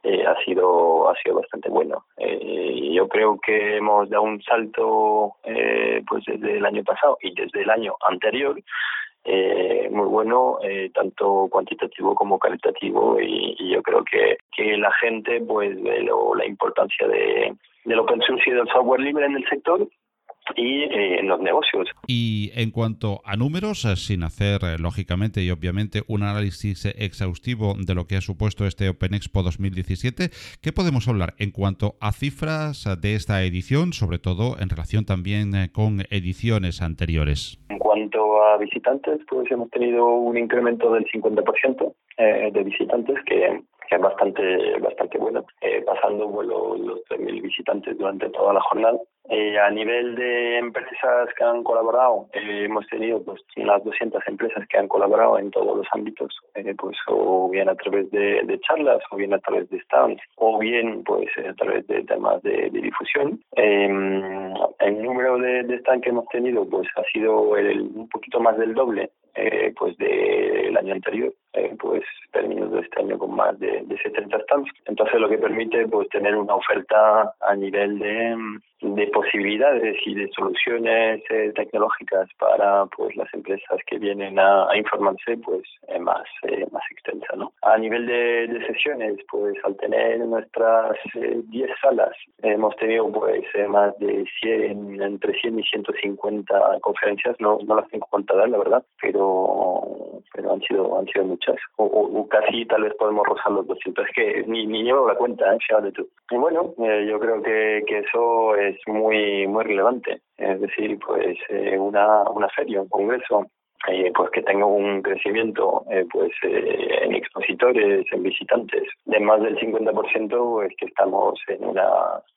eh, ha sido ha sido bastante bueno. Eh, yo creo que hemos dado un salto eh, pues desde el año pasado y desde el año anterior eh, muy bueno eh, tanto cuantitativo como cualitativo y, yo creo que, que la gente pues ve lo, la importancia de del open source y del software libre en el sector y eh, en los negocios. Y en cuanto a números, eh, sin hacer eh, lógicamente y obviamente un análisis exhaustivo de lo que ha supuesto este Open Expo 2017, ¿qué podemos hablar en cuanto a cifras de esta edición, sobre todo en relación también con ediciones anteriores? En cuanto a visitantes, pues hemos tenido un incremento del 50% de visitantes que que es bastante bastante bueno, eh, pasando los, los 3.000 visitantes durante toda la jornada Eh, a nivel de empresas que han colaborado, eh, hemos tenido pues unas 200 empresas que han colaborado en todos los ámbitos, eh, pues o bien a través de, charlas, o bien a través de stands, o bien pues a través de temas de, de difusión. Em, el número de, de stands que hemos tenido pues ha sido el, un poquito más del doble eh, pues del año anterior, eh, pues terminando este año con más de, de 70 stands. Entonces lo que permite pues tener una oferta a nivel de, de posibilidades y de soluciones eh, tecnológicas para pues las empresas que vienen a, a informarse pues eh, más eh, más extensa no a nivel de, de sesiones pues al tener nuestras 10 salas hemos tenido pues más de 100 entre 100 y 150 conferencias. No no las tengo contadas la verdad pero pero han sido han sido muchas o, casi tal vez podemos rozar los 200 es que ni ni llevo la cuenta eh, fíjate tú. Y bueno yo creo que que eso es muy muy relevante. Es decir pues eh, una una feria un congreso eh, pues que tenga un crecimiento eh, pues eh, en expositores en visitantes de más del 50% pues que estamos en una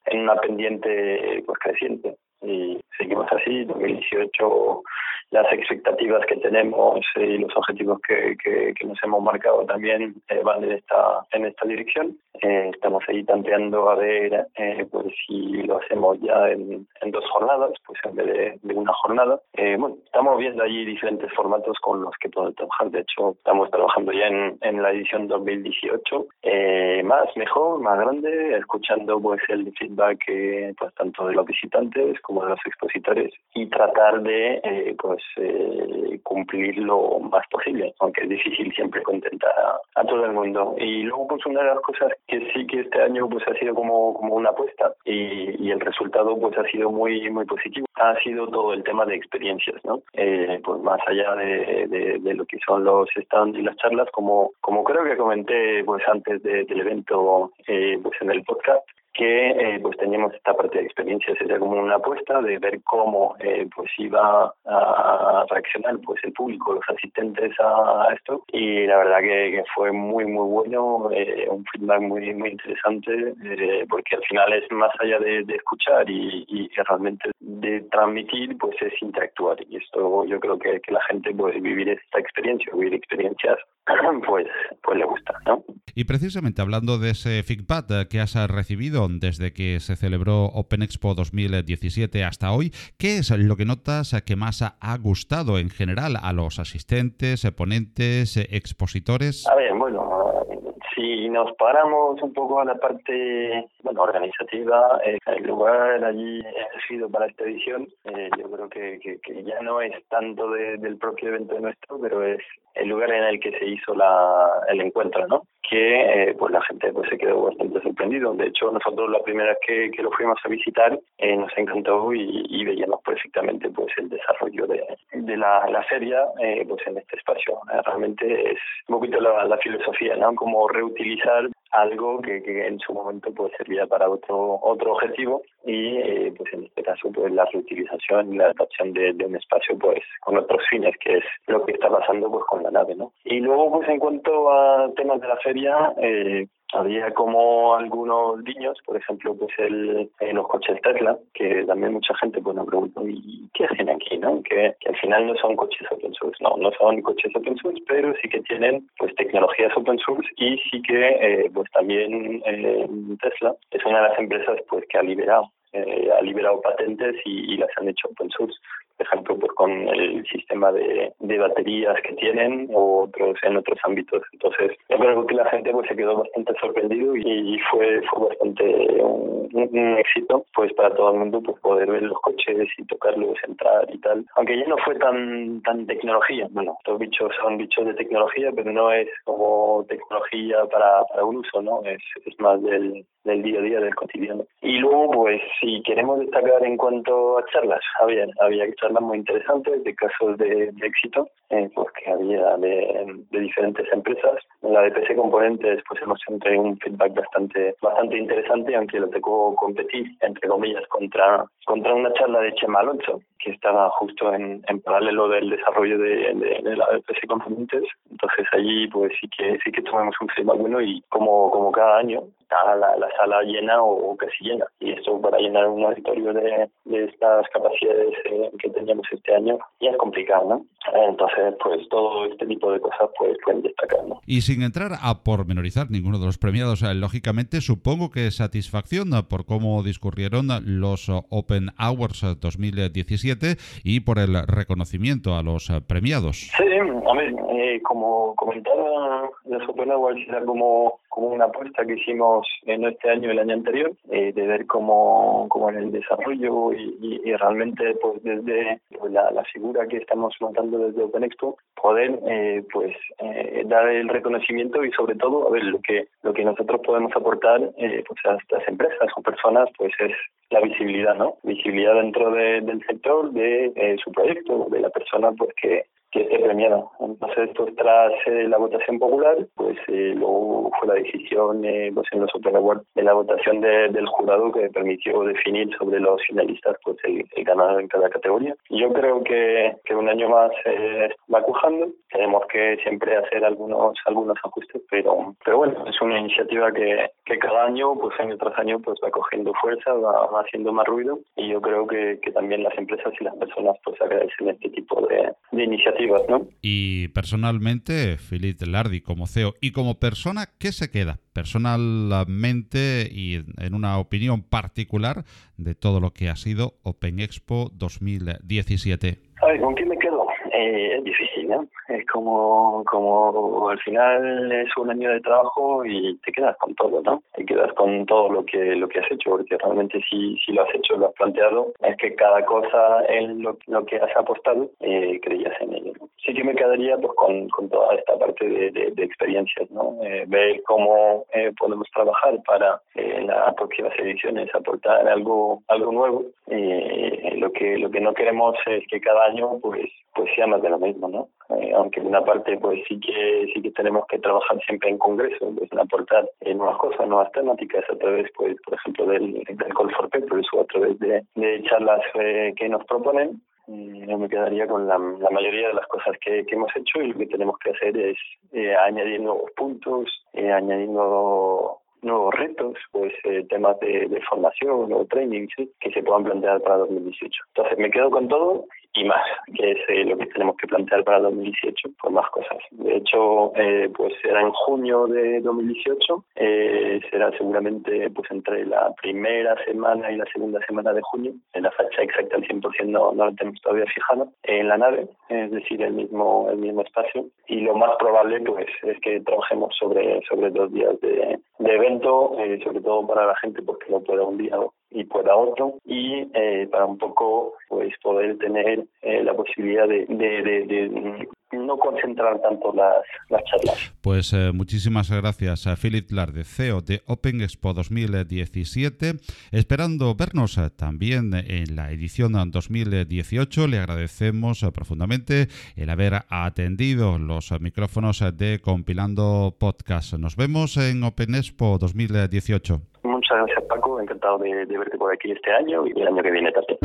en una pendiente pues creciente y seguimos así 2018 las expectativas que tenemos y los objetivos que, que, que nos hemos marcado también eh, van en esta en esta dirección. Eh, estamos ahí tanteando a ver eh, pues si lo hacemos ya en, en dos jornadas pues en vez de, de una jornada. Eh, bueno estamos viendo allí diferentes formatos con los que podemos trabajar. De hecho estamos trabajando ya en, en la edición 2018 eh, más mejor más grande escuchando pues el feedback eh, pues tanto de los visitantes como de los expositores y tratar de eh, pues eh, cumplir lo más posible aunque es difícil siempre contentar a, a todo el mundo y luego pues una de las cosas que sí que este año pues ha sido como, como una apuesta y, y el resultado pues ha sido muy muy positivo. Ha sido todo el tema de experiencias, ¿no? Eh, pues más allá de, de, de, lo que son los stands y las charlas, como como creo que comenté pues antes de, del evento eh, pues en el podcast, que eh, pues teníamos esta parte de experiencia sería como una apuesta de ver cómo eh, pues iba a reaccionar pues el público los asistentes a, esto. Y la verdad que, fue muy muy bueno eh, un feedback muy muy interesante eh, porque al final es más allá de, de escuchar y, y, realmente de transmitir pues es interactuar. Y esto yo creo que, que la gente puede vivir esta experiencia vivir experiencias pues pues le gusta ¿no? y precisamente hablando de ese feedback que has recibido desde que se celebró Open Expo 2017 hasta hoy. ¿Qué es lo que notas que más ha gustado en general a los asistentes, ponentes, expositores? A ver, bueno, si nos paramos un poco a la parte bueno, organizativa, eh, el lugar allí elegido para esta edición, eh, yo creo que, que, que, ya no es tanto de, del propio evento nuestro, pero es el lugar en el que se hizo la, el encuentro, ¿no? Que eh, pues la gente pues se quedó bastante sorprendido. De hecho, nosotros la primera que, que lo fuimos a visitar eh, nos encantó y, y, veíamos perfectamente pues el desarrollo de, de la, la feria eh, pues en este espacio. realmente es un poquito la, la filosofía, ¿no? Como reutilizar algo que, que en su momento pues servía para otro otro objetivo y eh, pues en este caso pues la reutilización y la adaptación de, de, un espacio pues con otros fines que es lo que está pasando pues con la nave no y luego pues en cuanto a temas de la feria eh, había como algunos niños, por ejemplo, pues el, eh, los coches Tesla, que también mucha gente pues nos preguntó, ¿y qué hacen aquí? no que, al final no son coches open source, no, no son coches open source, pero sí que tienen pues tecnologías open source y sí que eh, pues también eh, Tesla es una de las empresas pues que ha liberado eh, ha liberado patentes y, las han hecho open source por ejemplo, pues con el sistema de, de baterías que tienen o otros en otros ámbitos. Entonces, yo creo que la gente pues se quedó bastante sorprendido y fue fue bastante un, un, éxito pues para todo el mundo pues poder ver los coches y tocarlos, entrar y tal. Aunque ya no fue tan tan tecnología. Bueno, estos bichos son bichos de tecnología, pero no es como tecnología para, para un uso, ¿no? Es, es más del, del día a día, del cotidiano. Y luego, pues, si queremos destacar en cuanto a charlas, había, había charlas muy interesantes de casos de, éxito, eh, pues que había de, de, diferentes empresas. En la de PC Componentes, pues hemos tenido un feedback bastante bastante interesante, aunque lo tocó competir, entre comillas, contra contra una charla de Chema Alonso, que estaba justo en, en paralelo del desarrollo de, de, la PC Componentes. Entonces allí pues sí que sí que tuvimos un feedback bueno y como, como cada año está la, la sala llena o, casi llena. Y esto para llenar un auditorio de, de estas capacidades eh, que teníamos este año ya es complicado. Entonces pues todo este tipo de cosas pues pueden destacar, ¿no? Y sin entrar a pormenorizar ninguno de los premiados, eh, lógicamente supongo que satisfacción por cómo discurrieron los Open Hours 2017 y por el reconocimiento a los premiados. Sí, a ver, eh, como comentaba, Open Awards era como como una apuesta que hicimos en este año el año anterior, eh, de ver cómo, cómo en el desarrollo y, realmente pues desde la, la, figura que estamos montando desde Open Expo, poder eh, pues eh, dar el reconocimiento y sobre todo a ver lo que lo que nosotros podemos aportar eh, pues a estas empresas o personas pues es la visibilidad, ¿no? Visibilidad dentro de, del sector, de eh, su proyecto, de la persona pues que, que esté premiada. Entonces, pues, tras eh, la votación popular, pues eh, luego fue la decisión eh, pues, en los Awards de la votación del jurado que permitió definir sobre los finalistas pues el, ganador en cada categoría. Yo creo que, que un año más eh, va cujando. Tenemos que siempre hacer algunos algunos ajustes, pero pero bueno, es una iniciativa que, que cada año, pues año tras año, pues va cogiendo fuerza, va, va haciendo más ruido y yo creo que, que también las empresas y las personas pues agradecen este tipo de, de iniciativas y personalmente, Philip Lardi como CEO y como persona, ¿qué se queda personalmente y en una opinión particular de todo lo que ha sido Open Expo 2017? ¿con qué me quedo? Eh, es difícil, ¿no? Es como, como al final es un año de trabajo y te quedas con todo, ¿no? Te quedas con todo lo que lo que has hecho, porque realmente si, si lo has hecho, lo has planteado, es que cada cosa en lo, lo que has apostado, eh, creías en ello. Sí que me quedaría pues con, con toda esta parte de, de, experiencias, ¿no? Eh, ver cómo eh, podemos trabajar para eh, las próximas ediciones aportar algo algo nuevo. Eh, lo que lo que no queremos es que cada año pues pues sea de lo mismo, ¿no? Eh, aunque una parte pues sí que sí que tenemos que trabajar siempre en congreso, pues en aportar eh, nuevas cosas, nuevas temáticas a través pues por ejemplo del, del Call for Papers o a través de, de charlas eh, que nos proponen yo me quedaría con la, la mayoría de las cosas que, que, hemos hecho y lo que tenemos que hacer es eh, añadir nuevos puntos, eh, añadiendo nuevos retos, pues eh, temas de, de, formación o training ¿sí? que se puedan plantear para 2018. Entonces me quedo con todo y más, que es eh, lo que tenemos que plantear para 2018, por más cosas. De hecho, eh, pues será en junio de 2018, eh, será seguramente pues entre la primera semana y la segunda semana de junio, en la fecha exacta al 100% no, no la tenemos todavía fijada, en la nave, es decir, el mismo el mismo espacio, y lo más probable pues es que trabajemos sobre, sobre dos días de, de evento, eh, sobre todo para la gente porque no pueda un día y pueda otro y eh, para un poco pues poder tener eh, la posibilidad de, de, de, no concentrar tanto las, las charlas. Pues eh, muchísimas gracias a Philip Larde, CEO de Open Expo 2017. Esperando vernos eh, también en la edición 2018, le agradecemos profundamente el haber atendido los micrófonos de Compilando Podcast. Nos vemos en Open Expo 2018. Muchas gracias Paco, encantado de, verte por aquí este año y el año que viene también.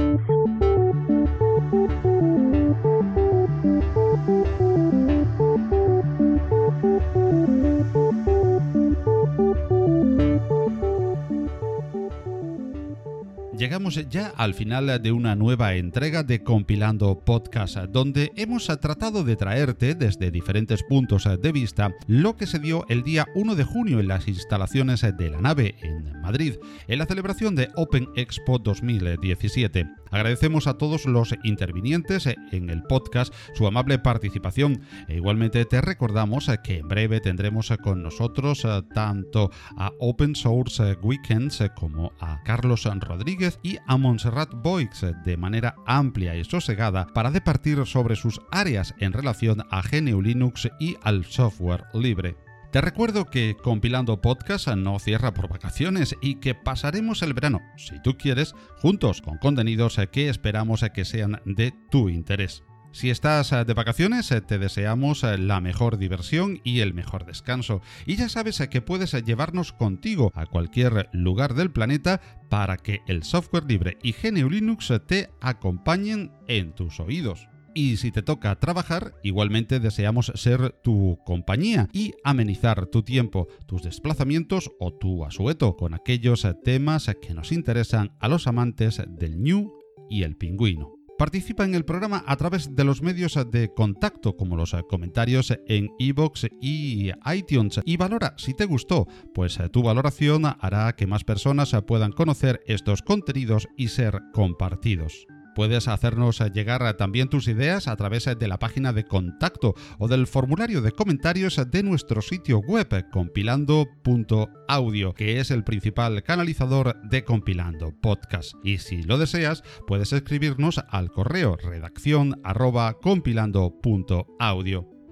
Llegamos ya al final de una nueva entrega de Compilando Podcast, donde hemos tratado de traerte desde diferentes puntos de vista lo que se dio el día 1 de junio en las instalaciones de la nave en Madrid, en la celebración de Open Expo 2017. Agradecemos a todos los intervinientes en el podcast su amable participación e igualmente te recordamos que en breve tendremos con nosotros tanto a Open Source Weekends como a Carlos Rodríguez y a Montserrat Boix de manera amplia y sosegada para departir sobre sus áreas en relación a GNU Linux y al software libre. Te recuerdo que Compilando Podcast no cierra por vacaciones y que pasaremos el verano, si tú quieres, juntos con contenidos que esperamos que sean de tu interés. Si estás de vacaciones, te deseamos la mejor diversión y el mejor descanso. Y ya sabes que puedes llevarnos contigo a cualquier lugar del planeta para que el software libre y GNU Linux te acompañen en tus oídos. Y si te toca trabajar, igualmente deseamos ser tu compañía y amenizar tu tiempo, tus desplazamientos o tu asueto con aquellos temas que nos interesan a los amantes del New y el pingüino. Participa en el programa a través de los medios de contacto como los comentarios en iVoox y iTunes y valora si te gustó, pues tu valoración hará que más personas puedan conocer estos contenidos y ser compartidos. Puedes hacernos llegar también tus ideas a través de la página de contacto o del formulario de comentarios de nuestro sitio web compilando.audio, que es el principal canalizador de Compilando Podcast. Y si lo deseas, puedes escribirnos al correo redacción.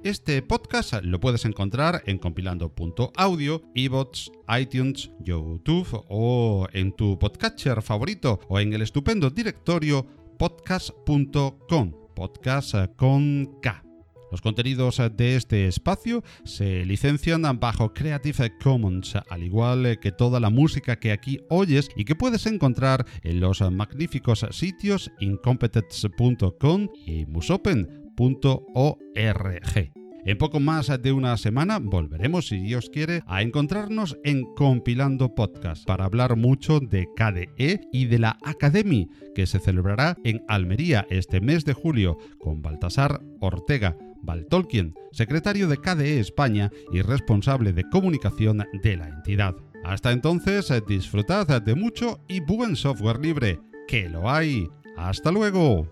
Este podcast lo puedes encontrar en compilando.audio, iBots, iTunes, YouTube o en tu podcatcher favorito o en el estupendo directorio podcast.com, podcast con K. Los contenidos de este espacio se licencian bajo Creative Commons, al igual que toda la música que aquí oyes y que puedes encontrar en los magníficos sitios incompetence.com y musopen.org. En poco más de una semana volveremos, si Dios quiere, a encontrarnos en Compilando Podcast para hablar mucho de KDE y de la Academy que se celebrará en Almería este mes de julio con Baltasar Ortega. Baltolkien, secretario de KDE España y responsable de comunicación de la entidad. Hasta entonces, disfrutad de mucho y buen software libre, que lo hay. ¡Hasta luego!